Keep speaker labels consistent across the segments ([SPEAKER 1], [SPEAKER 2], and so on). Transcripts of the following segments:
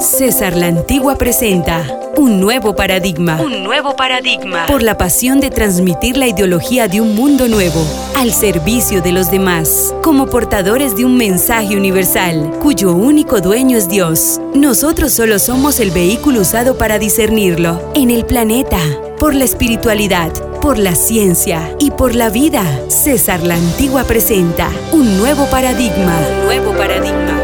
[SPEAKER 1] César la Antigua presenta un nuevo paradigma.
[SPEAKER 2] Un nuevo paradigma.
[SPEAKER 1] Por la pasión de transmitir la ideología de un mundo nuevo al servicio de los demás, como portadores de un mensaje universal cuyo único dueño es Dios. Nosotros solo somos el vehículo usado para discernirlo en el planeta, por la espiritualidad, por la ciencia y por la vida. César la Antigua presenta un nuevo paradigma.
[SPEAKER 2] Un nuevo paradigma.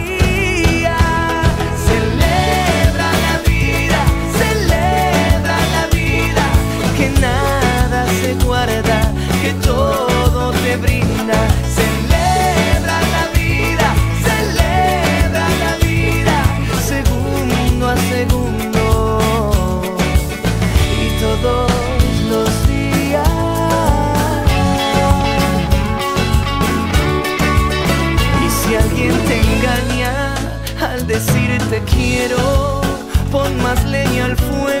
[SPEAKER 3] Decirte quiero, pon más leña al fuego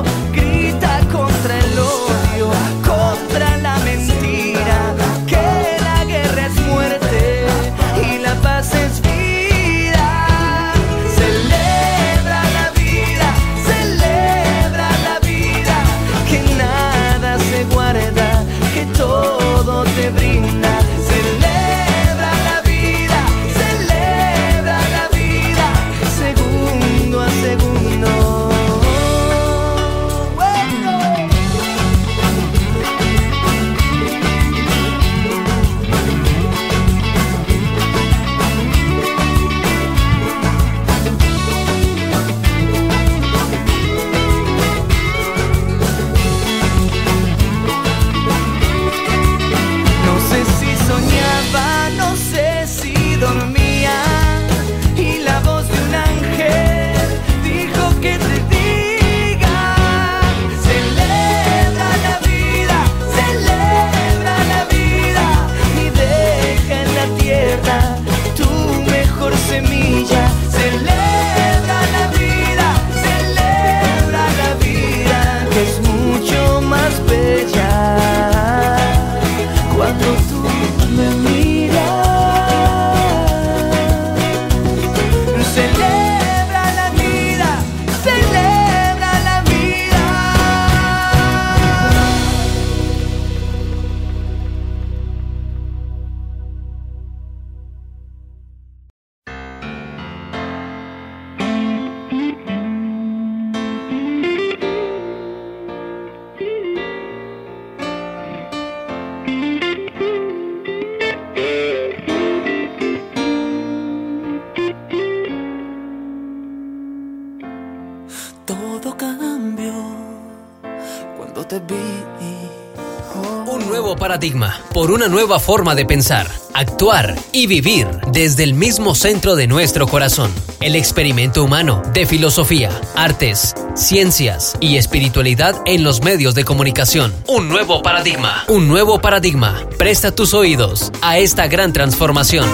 [SPEAKER 4] Paradigma, por una nueva forma de pensar, actuar y vivir desde el mismo centro de nuestro corazón. El experimento humano de filosofía, artes, ciencias y espiritualidad en los medios de comunicación. Un nuevo paradigma. Un nuevo paradigma. Presta tus oídos a esta gran transformación.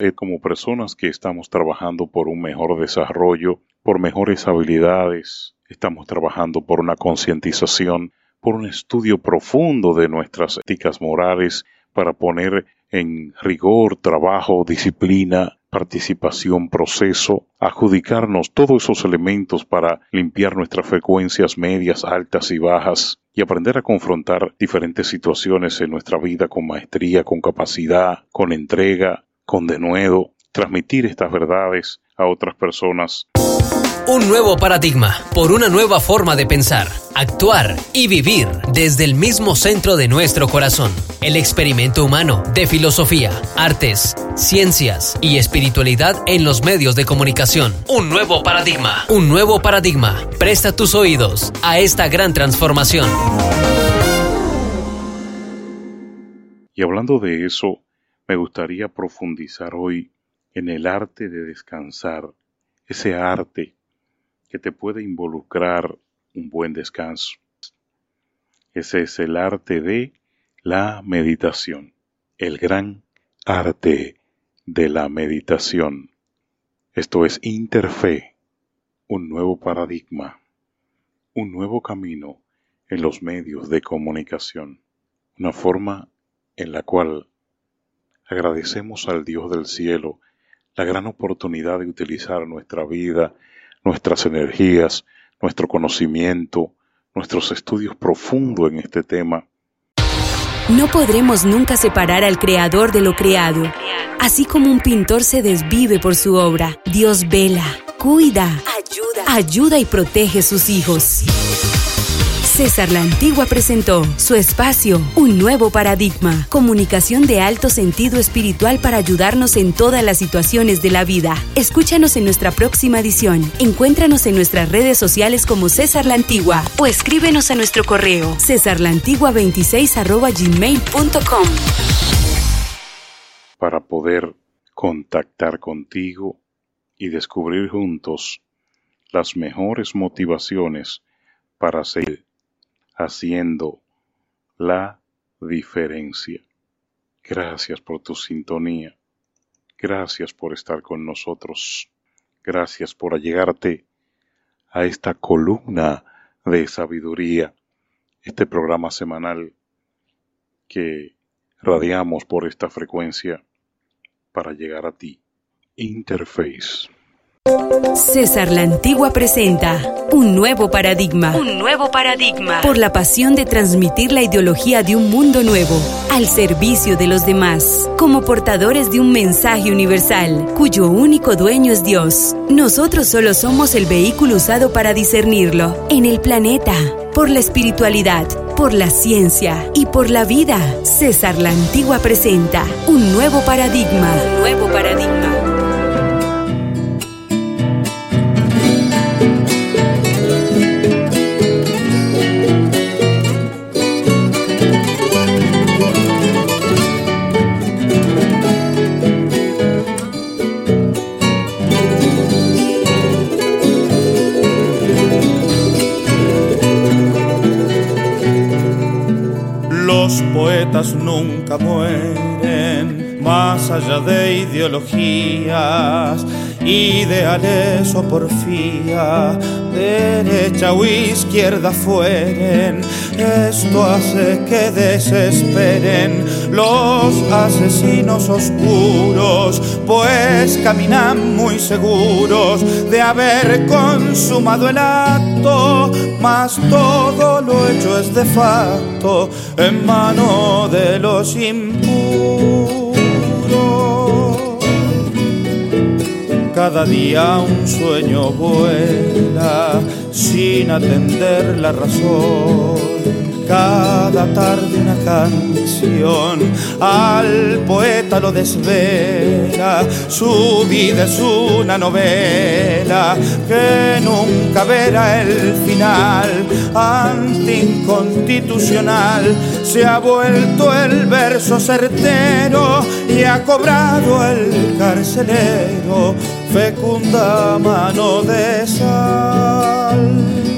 [SPEAKER 5] eh, como personas que estamos trabajando por un mejor desarrollo, por mejores habilidades, estamos trabajando por una concientización, por un estudio profundo de nuestras éticas morales, para poner en rigor, trabajo, disciplina, participación, proceso, adjudicarnos todos esos elementos para limpiar nuestras frecuencias medias, altas y bajas y aprender a confrontar diferentes situaciones en nuestra vida con maestría, con capacidad, con entrega, con denuedo, transmitir estas verdades a otras personas.
[SPEAKER 4] Un nuevo paradigma por una nueva forma de pensar, actuar y vivir desde el mismo centro de nuestro corazón. El experimento humano de filosofía, artes, ciencias y espiritualidad en los medios de comunicación. Un nuevo paradigma. Un nuevo paradigma. Presta tus oídos a esta gran transformación.
[SPEAKER 5] Y hablando de eso, me gustaría profundizar hoy en el arte de descansar, ese arte que te puede involucrar un buen descanso. Ese es el arte de la meditación, el gran arte de la meditación. Esto es Interfe, un nuevo paradigma, un nuevo camino en los medios de comunicación, una forma en la cual agradecemos al Dios del cielo la gran oportunidad de utilizar nuestra vida nuestras energías, nuestro conocimiento, nuestros estudios profundos en este tema.
[SPEAKER 1] No podremos nunca separar al creador de lo creado. Así como un pintor se desvive por su obra, Dios vela, cuida, ayuda, ayuda y protege sus hijos. César La Antigua presentó su espacio, un nuevo paradigma, comunicación de alto sentido espiritual para ayudarnos en todas las situaciones de la vida. Escúchanos en nuestra próxima edición. Encuéntranos en nuestras redes sociales como César La Antigua o escríbenos a nuestro correo cesarlantigua26
[SPEAKER 5] Para poder contactar contigo y descubrir juntos las mejores motivaciones para seguir haciendo la diferencia. Gracias por tu sintonía. Gracias por estar con nosotros. Gracias por allegarte a esta columna de sabiduría, este programa semanal que radiamos por esta frecuencia para llegar a ti. Interface.
[SPEAKER 1] César la Antigua presenta un nuevo paradigma.
[SPEAKER 2] Un nuevo paradigma.
[SPEAKER 1] Por la pasión de transmitir la ideología de un mundo nuevo al servicio de los demás, como portadores de un mensaje universal cuyo único dueño es Dios. Nosotros solo somos el vehículo usado para discernirlo en el planeta, por la espiritualidad, por la ciencia y por la vida. César la Antigua presenta un nuevo paradigma.
[SPEAKER 2] Un nuevo paradigma.
[SPEAKER 6] Nunca mueren, más allá de ideologías, ideales o porfía, derecha o izquierda fueren. Esto hace que desesperen los asesinos oscuros, pues caminan muy seguros de haber consumado el acto, mas todo lo hecho es de facto en mano de los impuros. Cada día un sueño vuela sin atender la razón cada tarde una canción, al poeta lo desvela, su vida es una novela que nunca verá el final, anticonstitucional, se ha vuelto el verso certero y ha cobrado el carcelero fecunda mano de sal.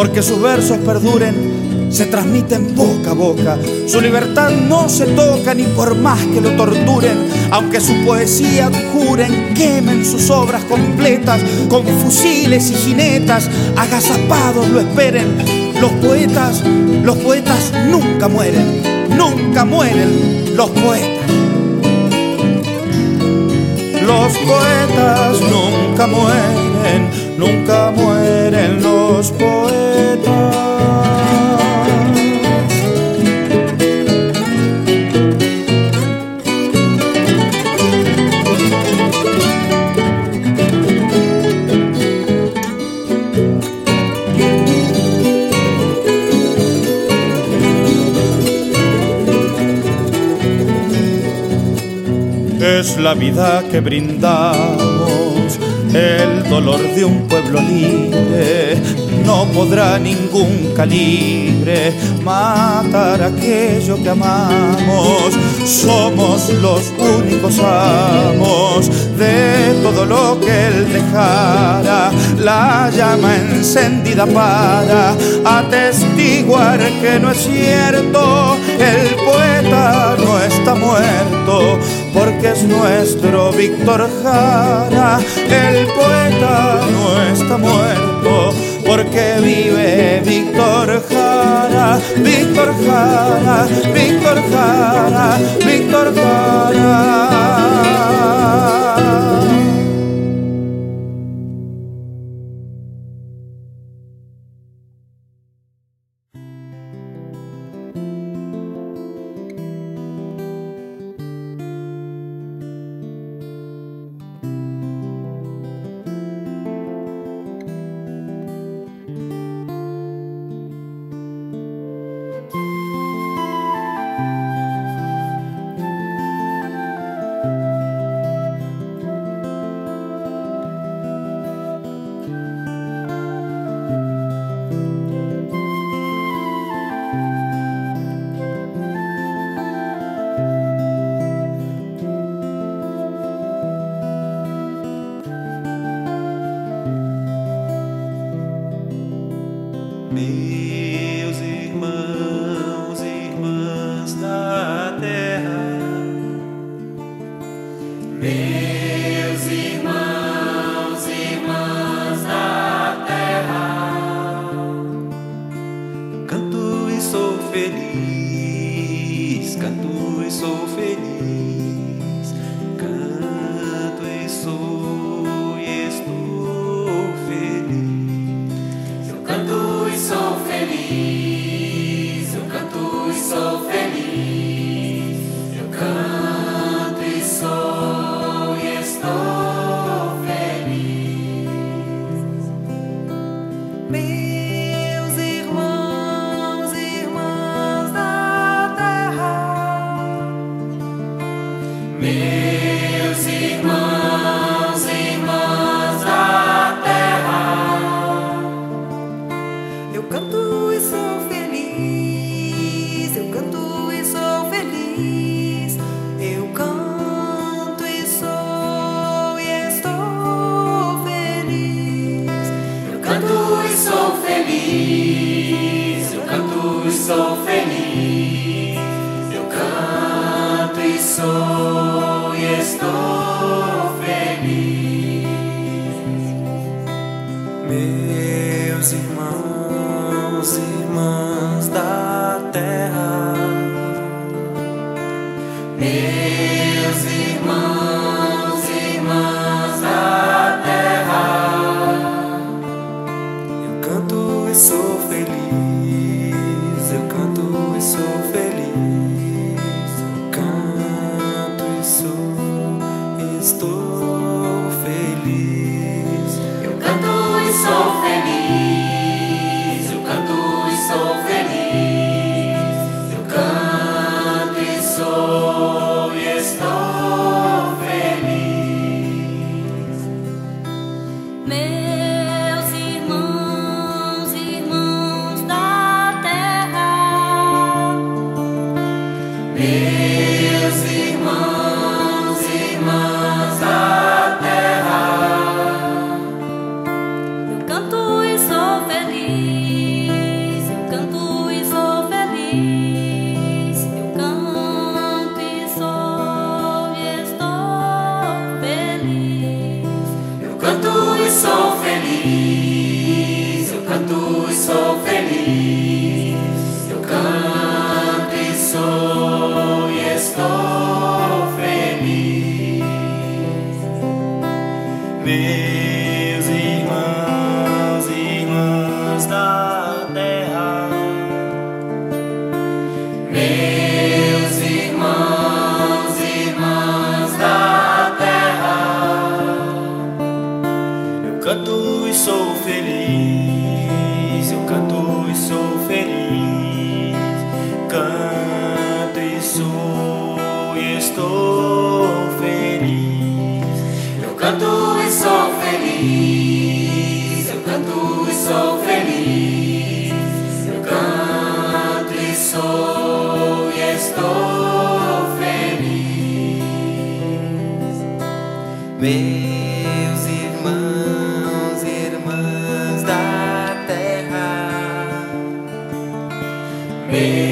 [SPEAKER 6] Porque sus versos perduren, se transmiten boca a boca. Su libertad no se toca ni por más que lo torturen, aunque su poesía juren, quemen sus obras completas con fusiles y jinetas, agazapados lo esperen Los poetas, los poetas nunca mueren, nunca mueren los poetas. Los poetas nunca mueren, nunca mueren los poetas. es la vida que brindamos, el dolor de un pueblo libre. No podrá ningún calibre matar aquello que amamos. Somos los únicos amos de todo lo que él dejara. La llama encendida para atestiguar que no es cierto. El poeta no muerto es nuestro Víctor Jara, el poeta no está muerto, porque vive Víctor Jara, Víctor Jara, Víctor Jara, Víctor Jara.
[SPEAKER 7] me.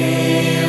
[SPEAKER 7] Deus.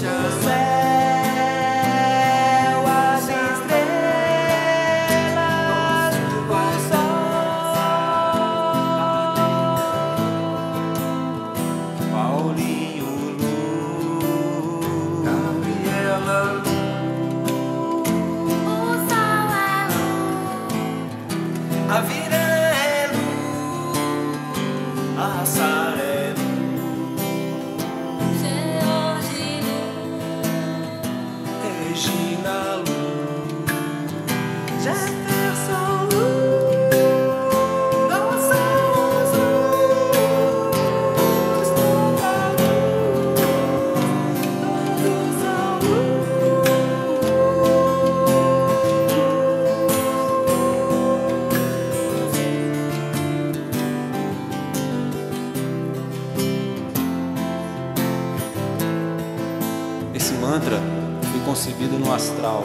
[SPEAKER 7] Nation. Esse mantra foi concebido no astral,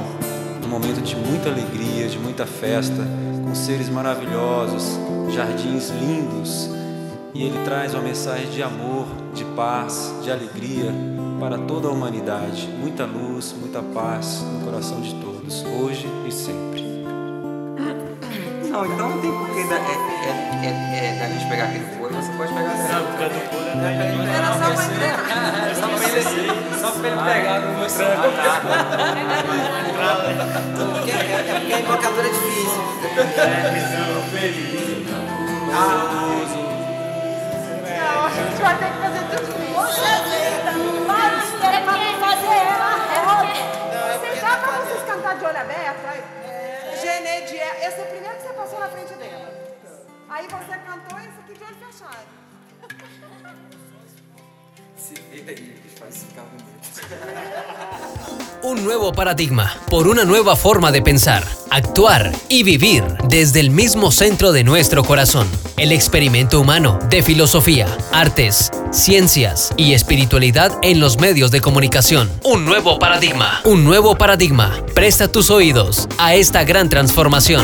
[SPEAKER 7] num momento de muita alegria, de muita festa, com seres maravilhosos, jardins lindos, e ele traz uma mensagem de amor, de paz, de alegria para toda a humanidade. Muita luz, muita paz no coração de todos, hoje e sempre.
[SPEAKER 8] Não, então não tem porquê da, é, é, é, é, a gente pegar aquele folha, você pode pegar assim. Não, porque do folha não é Era só pra ele. Só pra ele, só pra ele pegar no meu celular. Porque é a embocadura é difícil. É, feliz. Ah,
[SPEAKER 9] não, a gente vai ter que fazer tudo. Poxa vida, vários era pra fazer ela. Vocês dá pra vocês cantar de olho aberto? Aí. Genede, esse é o primeiro que você passou na frente dela. Aí você cantou isso aqui de olho fechado.
[SPEAKER 4] Un nuevo paradigma por una nueva forma de pensar, actuar y vivir desde el mismo centro de nuestro corazón. El experimento humano de filosofía, artes, ciencias y espiritualidad en los medios de comunicación. Un nuevo paradigma. Un nuevo paradigma. Presta tus oídos a esta gran transformación.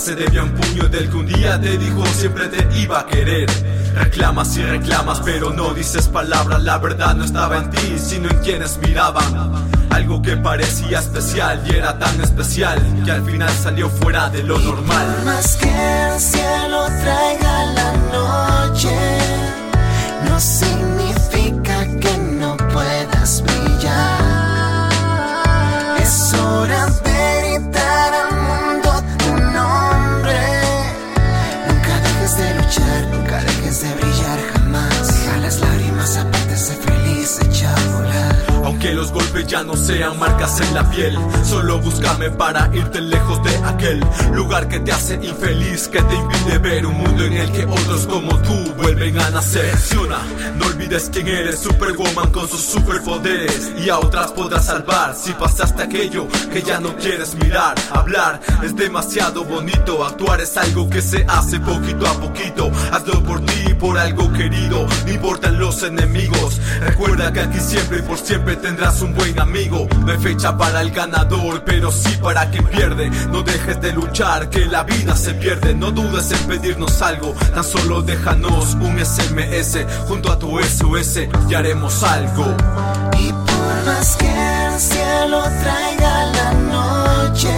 [SPEAKER 10] Se debe a un puño del que un día te dijo siempre te iba a querer. Reclamas y reclamas, pero no dices palabras. La verdad no estaba en ti, sino en quienes miraban. Algo que parecía especial y era tan especial que al final salió fuera de lo normal.
[SPEAKER 11] más que el cielo traiga la noche, no significa
[SPEAKER 10] los golpes ya no sean marcas en la piel, solo búscame para irte lejos de aquel lugar que te hace infeliz, que te impide ver un mundo en el que otros como tú vuelven a nacer. No olvides quién eres, Superwoman con sus superpoderes, y a otras podrás salvar si pasaste aquello que ya no quieres mirar. Hablar es demasiado bonito, actuar es algo que se hace poquito a poquito. Hazlo por ti, por algo querido, no importan los enemigos. Recuerda que aquí siempre y por siempre tendrás un buen amigo. No hay fecha para el ganador, pero sí para quien pierde. No dejes de luchar, que la vida se pierde. No dudes en pedirnos algo, tan solo déjanos un SMS junto a tu SOS y haremos algo.
[SPEAKER 11] Y por más que el cielo traiga la noche,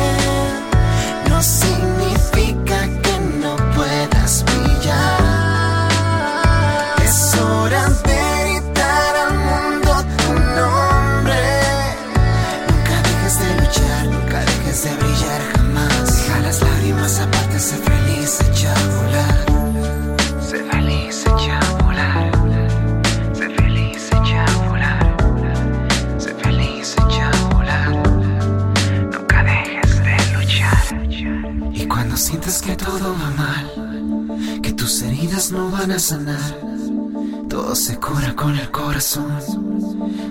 [SPEAKER 11] no significa que no puedas brillar. Todo se cura con el corazón.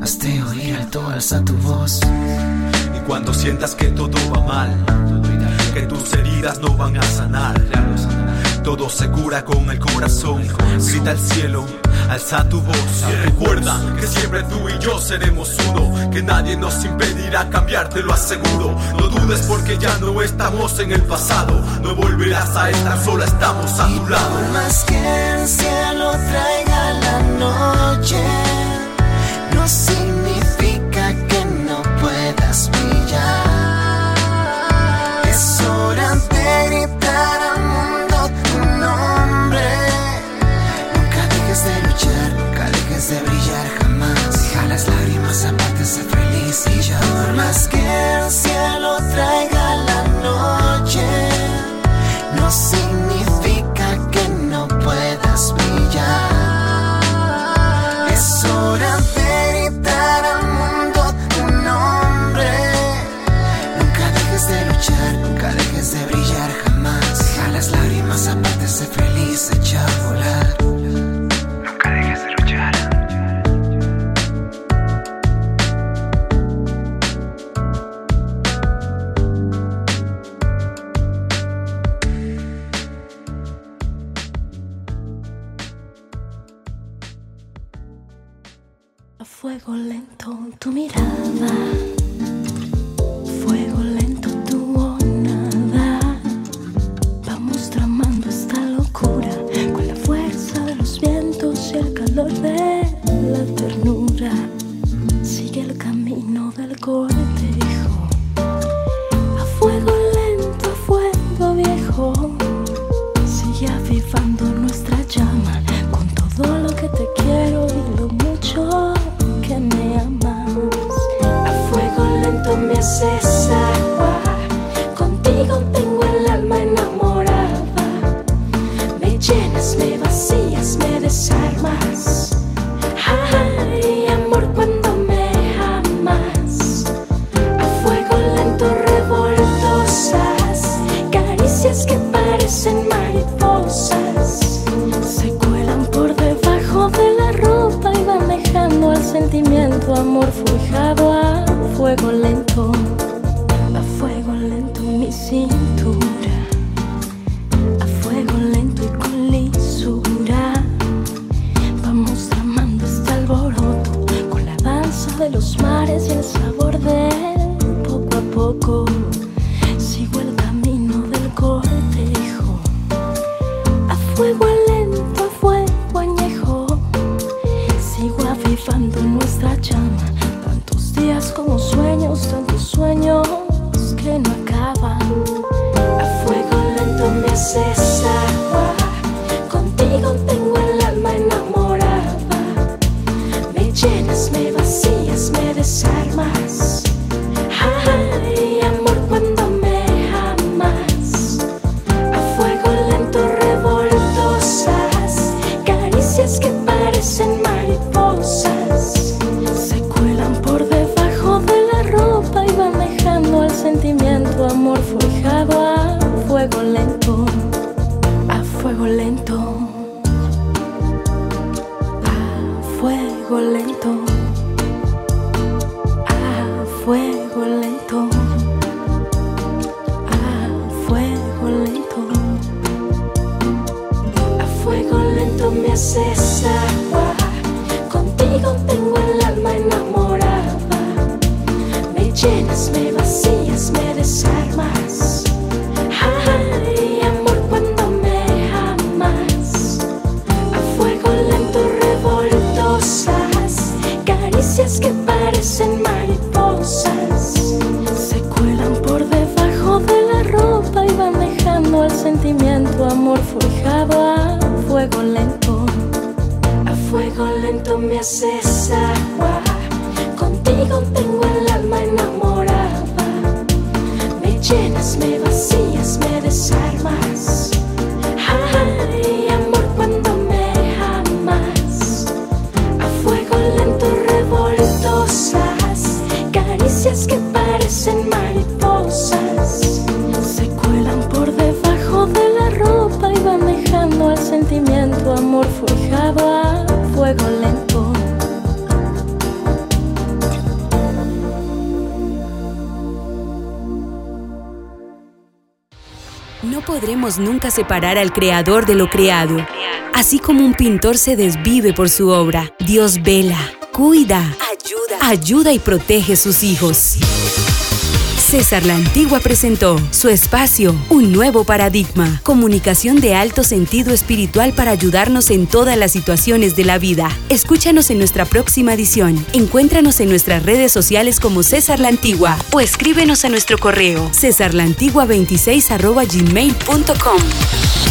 [SPEAKER 11] Hazte oír alto, alza tu voz.
[SPEAKER 10] Y cuando sientas que todo va mal, que tus heridas no van a sanar, todo se cura con el corazón. Grita al cielo, alza tu voz. Recuerda que siempre tú y yo seremos uno, que nadie nos impedirá cambiar, te lo aseguro. No dudes porque ya no estamos en el pasado, no volverás a estar sola, estamos a tu lado.
[SPEAKER 11] Por más que el cielo traiga la noche, no significa que no puedas brillar. Brillar los mares y el sabor de fuego lento, a fuego lento, a fuego lento, a fuego lento me haces.
[SPEAKER 1] Separar al creador de lo creado. Así como un pintor se desvive por su obra, Dios vela, cuida, ayuda, ayuda y protege sus hijos. César La Antigua presentó su espacio, un nuevo paradigma, comunicación de alto sentido espiritual para ayudarnos en todas las situaciones de la vida. Escúchanos en nuestra próxima edición. Encuéntranos en nuestras redes sociales como César La Antigua o escríbenos a nuestro correo cesarlantigua26 gmail.com.